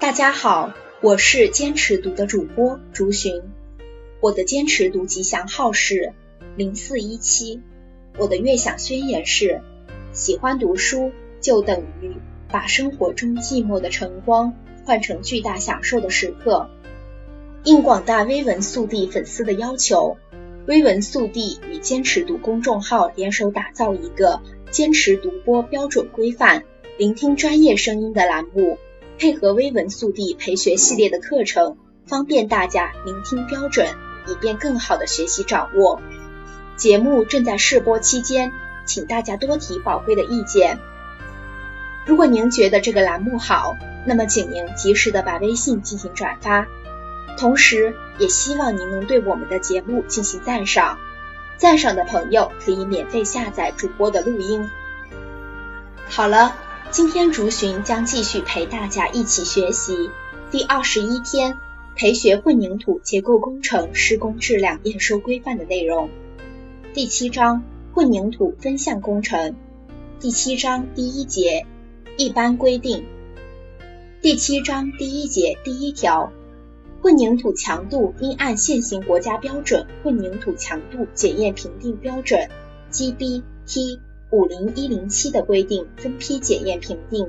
大家好，我是坚持读的主播朱寻，我的坚持读吉祥号是零四一七，我的悦享宣言是：喜欢读书就等于把生活中寂寞的晨光换成巨大享受的时刻。应广大微文速递粉丝的要求，微文速递与坚持读公众号联手打造一个坚持读播标准规范、聆听专业声音的栏目。配合微文速递陪学系列的课程，方便大家聆听标准，以便更好的学习掌握。节目正在试播期间，请大家多提宝贵的意见。如果您觉得这个栏目好，那么请您及时的把微信进行转发，同时也希望您能对我们的节目进行赞赏。赞赏的朋友可以免费下载主播的录音。好了。今天竹寻将继续陪大家一起学习第二十一天培学混凝土结构工程施工质量验收规范的内容。第七章混凝土分项工程。第七章第一节一般规定。第七章第一节第一条，混凝土强度应按现行国家标准混凝土强度检验评定标准 （GB-T）。五零一零七的规定分批检验评定，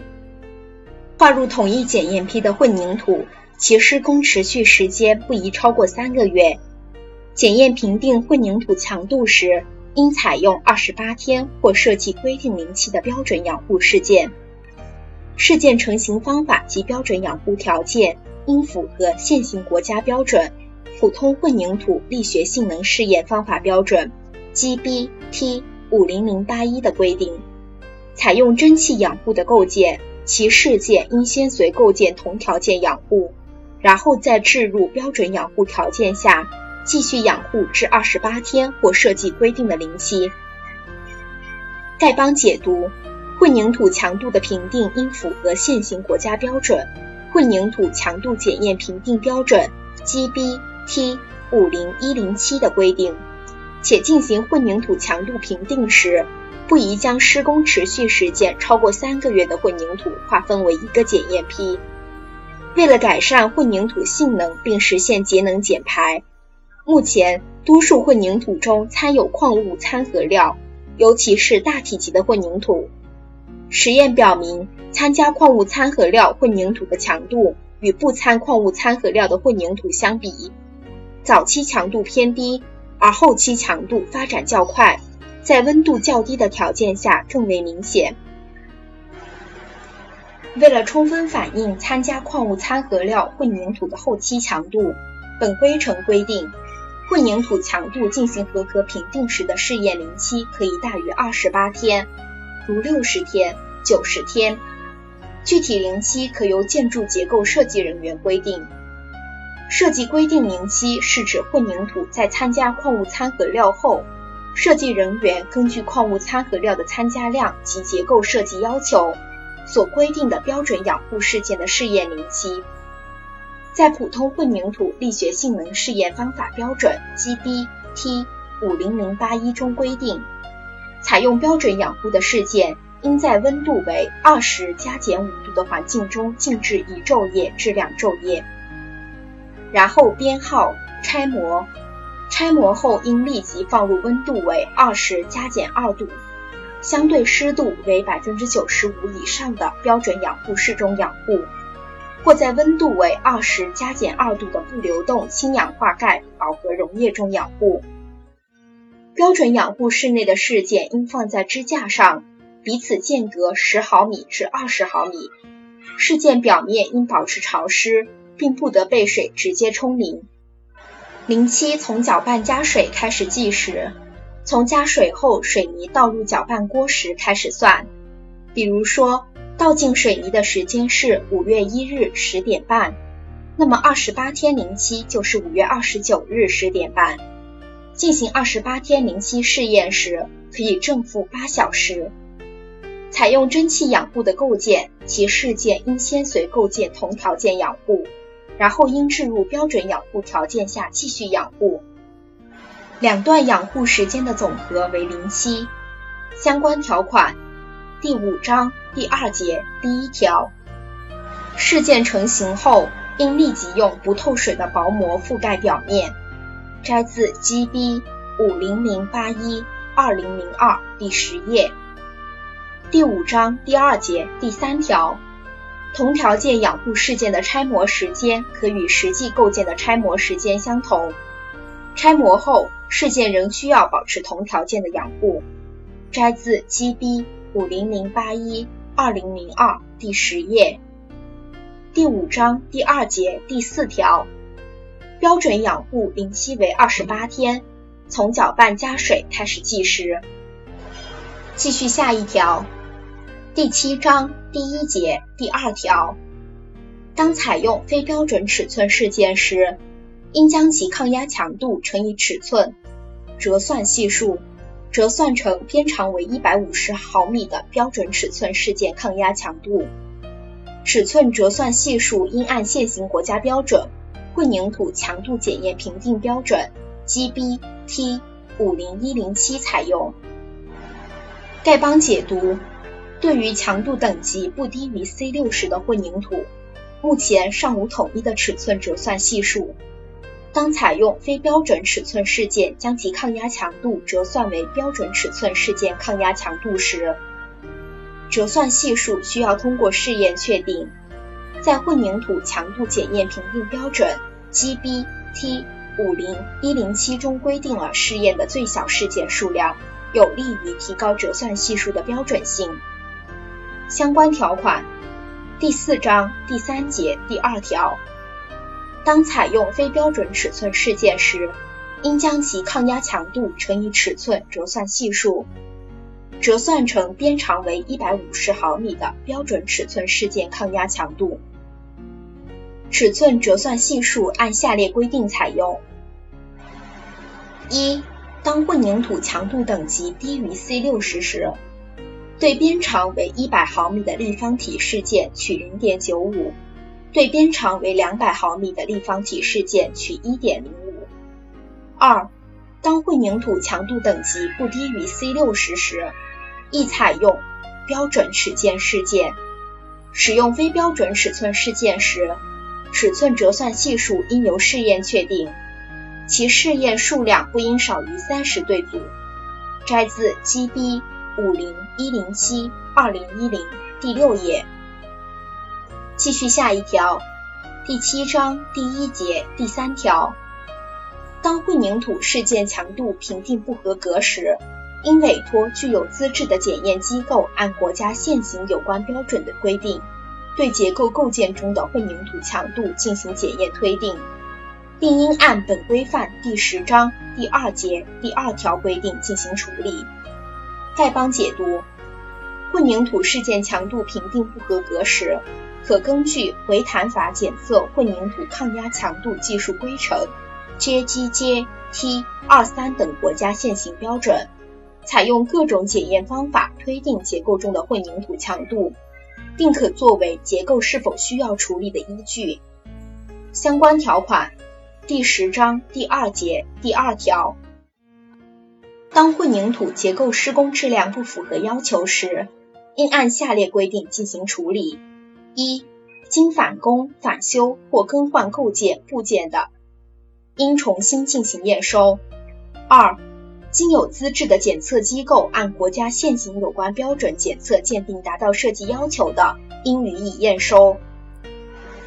划入统一检验批的混凝土，其施工持续时间不宜超过三个月。检验评定混凝土强度时，应采用二十八天或设计规定零期的标准养护试件。试件成型方法及标准养护条件应符合现行国家标准普通混凝土力学性能试验方法标准 （GB-T）。五零零八一的规定，采用蒸汽养护的构件，其试件应先随构件同条件养护，然后再置入标准养护条件下继续养护至二十八天或设计规定的零期。丐帮解读：混凝土强度的评定应符合现行国家标准混凝土强度检验评定标准 GB-T 五零一零七的规定。且进行混凝土强度评定时，不宜将施工持续时间超过三个月的混凝土划分为一个检验批。为了改善混凝土性能并实现节能减排，目前多数混凝土中掺有矿物掺合料，尤其是大体积的混凝土。实验表明，参加矿物掺合料混凝土的强度与不掺矿物掺合料的混凝土相比，早期强度偏低。而后期强度发展较快，在温度较低的条件下更为明显。为了充分反映参加矿物掺合料混凝土的后期强度，本规程规定，混凝土强度进行合格评定时的试验零期可以大于二十八天，如六十天、九十天，具体零期可由建筑结构设计人员规定。设计规定零期是指混凝土在参加矿物掺合料后，设计人员根据矿物掺合料的参加量及结构设计要求所规定的标准养护事件的试验零期。在普通混凝土力学性能试验方法标准 GB-T 五零零八一中规定，采用标准养护的事件应在温度为二十加减五度的环境中静置一昼夜至两昼夜。然后编号拆模，拆模后应立即放入温度为二十加减二度，相对湿度为百分之九十五以上的标准养护室中养护，或在温度为二十加减二度的不流动氢氧化钙饱和溶液中养护。标准养护室内的试件应放在支架上，彼此间隔十毫米至二十毫米，试件表面应保持潮湿。并不得被水直接冲淋。零期从搅拌加水开始计时，从加水后水泥倒入搅拌锅时开始算。比如说，倒进水泥的时间是五月一日十点半，那么二十八天零期就是五月二十九日十点半。进行二十八天零期试验时，可以正负八小时。采用蒸汽养护的构件，其试件应先随构件同条件养护。然后应置入标准养护条件下继续养护，两段养护时间的总和为零期。相关条款：第五章第二节第一条，事件成型后，应立即用不透水的薄膜覆盖表面。摘自 GB 五零零八一二零零二第十页。第五章第二节第三条，同条件养护事件的拆模时间可与实际构建的拆模时间相同。拆模后，事件仍需要保持同条件的养护。摘自 GB 五零零八一二零零二第十页。第五章第二节第四条，标准养护龄期为二十八天，从搅拌加水开始计时。继续下一条，第七章第一节第二条，当采用非标准尺寸事件时，应将其抗压强度乘以尺寸折算系数，折算成边长为一百五十毫米的标准尺寸事件抗压强度。尺寸折算系数应按现行国家标准《混凝土强度检验评定标准》GB T 五零一零七采用。丐帮解读：对于强度等级不低于 C 六十的混凝土，目前尚无统一的尺寸折算系数。当采用非标准尺寸事件将其抗压强度折算为标准尺寸事件抗压强度时，折算系数需要通过试验确定，在混凝土强度检验评定标准 GB T 五零一零七中规定了试验的最小事件数量，有利于提高折算系数的标准性。相关条款第四章第三节第二条，当采用非标准尺寸事件时，应将其抗压强度乘以尺寸折算系数。折算成边长为一百五十毫米的标准尺寸事件抗压强度。尺寸折算系数按下列规定采用：一、当混凝土强度等级低于 C 六十时，对边长为一百毫米的立方体事件取零点九五，对边长为两百毫米的立方体事件取一点零五。二、当混凝土强度等级不低于 C 六十时，亦采用标准尺件事件。使用非标准尺寸事件时，尺寸折算系数应由试验确定，其试验数量不应少于三十对组。摘自 GB 五零一零七二零一零第六页。继续下一条，第七章第一节第三条，当混凝土事件强度评定不合格时。应委托具有资质的检验机构，按国家现行有关标准的规定，对结构构件中的混凝土强度进行检验推定，并应按本规范第十章第二节第二条规定进行处理。丐帮解读：混凝土事件强度评定不合格时，可根据回弹法检测混凝土抗压强度技术规程 （JGJ T 二三）等国家现行标准。采用各种检验方法推定结构中的混凝土强度，并可作为结构是否需要处理的依据。相关条款第十章第二节第二条，当混凝土结构施工质量不符合要求时，应按下列规定进行处理：一、经返工、返修或更换构件部件的，应重新进行验收；二、经有资质的检测机构按国家现行有关标准检测鉴定达到设计要求的，应予以验收。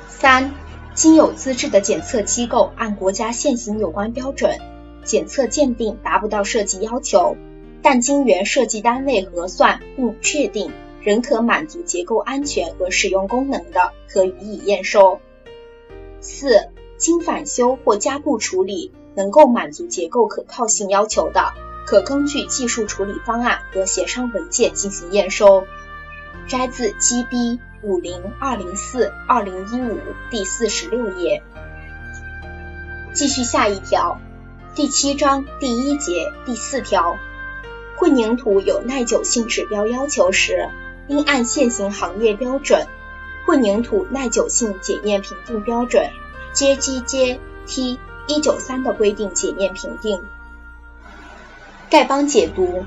三、经有资质的检测机构按国家现行有关标准检测鉴定达不到设计要求，但经原设计单位核算并确定仍可满足结构安全和使用功能的，可予以验收。四、经返修或加固处理。能够满足结构可靠性要求的，可根据技术处理方案和协商文件进行验收。摘自 GB 五零二零四二零一五第四十六页。继续下一条，第七章第一节第四条，混凝土有耐久性指标要求时，应按现行行业标准《混凝土耐久性检验评定标准》（JGJ T）。一九三的规定检验评定。丐帮解读：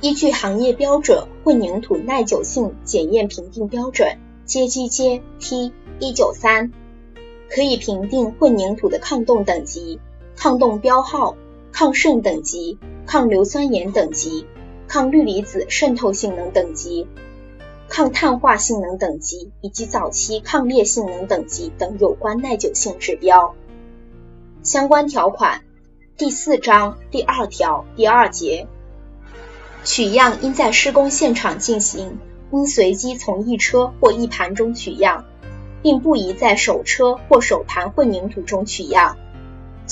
依据行业标准《混凝土耐久性检验评定标准》（JGJ T 一九三，可以评定混凝土的抗冻等级、抗冻标号、抗渗等级、抗硫酸盐等级、抗氯离子渗透性能等级、抗碳化性能等级以及早期抗裂性能等级等有关耐久性指标。相关条款第四章第二条第二节，取样应在施工现场进行。应随机从一车或一盘中取样，并不宜在首车或首盘混凝土中取样。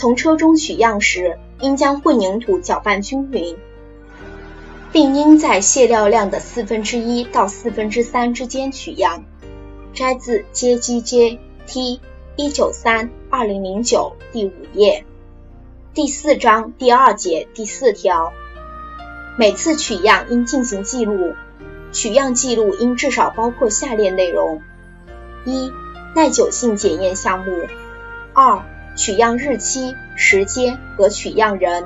从车中取样时，应将混凝土搅拌均匀，并应在卸料量的四分之一到四分之三之间取样。摘自 JGJ T 一九三二零零九第五页第四章第二节第四条，每次取样应进行记录。取样记录应至少包括下列内容：一、耐久性检验项目；二、取样日期、时间和取样人；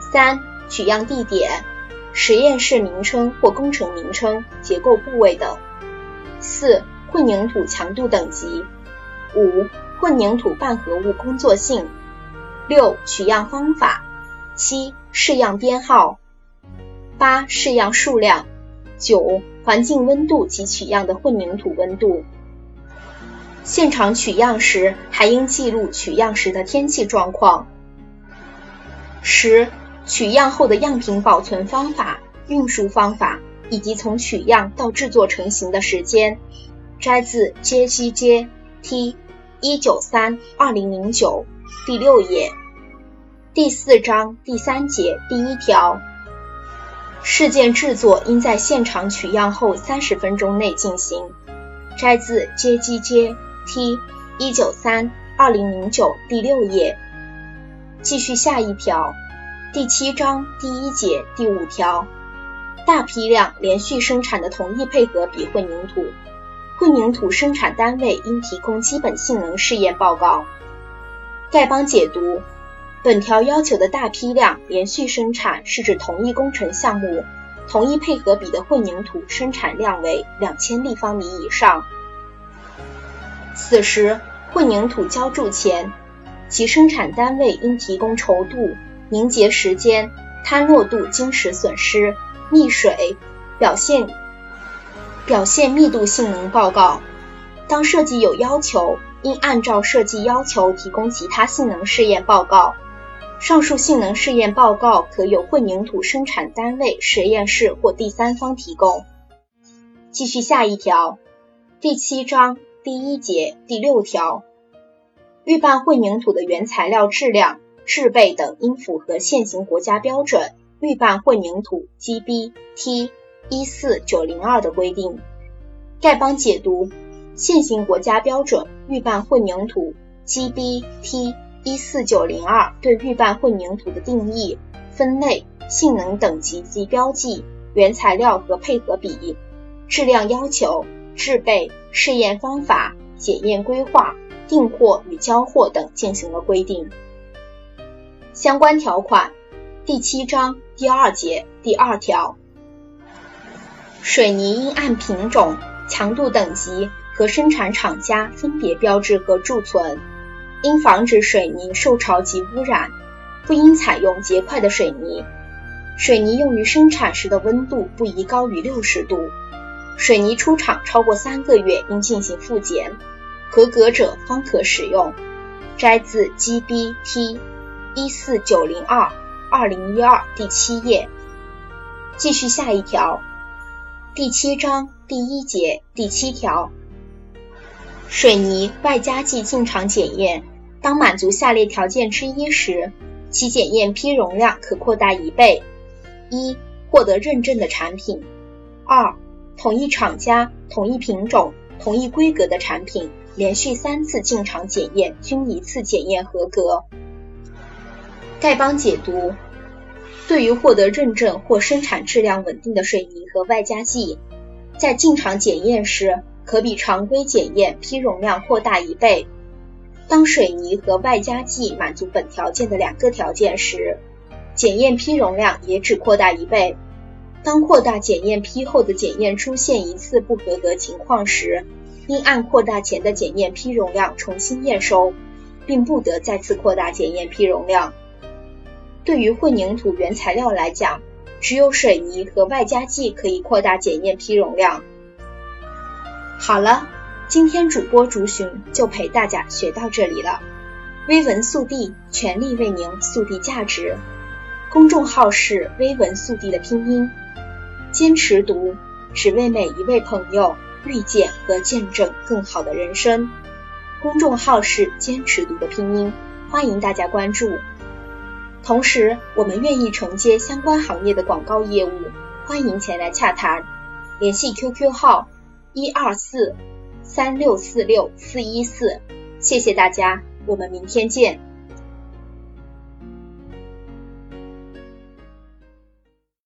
三、取样地点、实验室名称或工程名称、结构部位等；四、混凝土强度等级；五、混凝土半合物工作性；六、取样方法；七、试样编号；八、试样数量。九、环境温度及取样的混凝土温度。现场取样时还应记录取样时的天气状况。十、取样后的样品保存方法、运输方法以及从取样到制作成型的时间。摘自 JGJ T 一九三二零零九第六页第四章第三节第一条。事件制作应在现场取样后三十分钟内进行。摘自 JGJ T 一九三二零零九第六页。继续下一条，第七章第一节第五条。大批量连续生产的同一配合比混凝土，混凝土生产单位应提供基本性能试验报告。丐帮解读。本条要求的大批量连续生产是指同一工程项目同一配合比的混凝土生产量为两千立方米以上。此时，混凝土浇筑前，其生产单位应提供稠度、凝结时间、摊落度、晶石损失、密水表现表现密度性能报告。当设计有要求，应按照设计要求提供其他性能试验报告。上述性能试验报告可由混凝土生产单位、实验室或第三方提供。继续下一条，第七章第一节第六条，预拌混凝土的原材料质量、制备等应符合现行国家标准《预拌混凝土 GB T 一四九零二》的规定。丐帮解读：现行国家标准《预拌混凝土 GB T》。一四九零二对预拌混凝土的定义、分类、性能等级及标记、原材料和配合比、质量要求、制备、试验方法、检验规划、订货与交货等进行了规定。相关条款第七章第二节第二条，水泥应按品种、强度等级和生产厂家分别标志和贮存。应防止水泥受潮及污染，不应采用结块的水泥。水泥用于生产时的温度不宜高于六十度。水泥出厂超过三个月应进行复检，合格者方可使用。摘自 GB T 一四九零二二零一二第七页。继续下一条，第七章第一节第七条，水泥外加剂进场检验。当满足下列条件之一时，其检验批容量可扩大一倍：一、获得认证的产品；二、同一厂家、同一品种、同一规格的产品连续三次进场检验均一次检验合格。丐帮解读：对于获得认证或生产质量稳定的水泥和外加剂，在进场检验时，可比常规检验批容量扩大一倍。当水泥和外加剂满足本条件的两个条件时，检验批容量也只扩大一倍。当扩大检验批后的检验出现一次不合格情况时，应按扩大前的检验批容量重新验收，并不得再次扩大检验批容量。对于混凝土原材料来讲，只有水泥和外加剂可以扩大检验批容量。好了，今天主播竹寻就陪大家学到这里了。微文速递，全力为您速递价值。公众号是微文速递的拼音，坚持读，只为每一位朋友遇见和见证更好的人生。公众号是坚持读的拼音，欢迎大家关注。同时，我们愿意承接相关行业的广告业务，欢迎前来洽谈。联系 QQ 号一二四三六四六四一四。谢谢大家，我们明天见。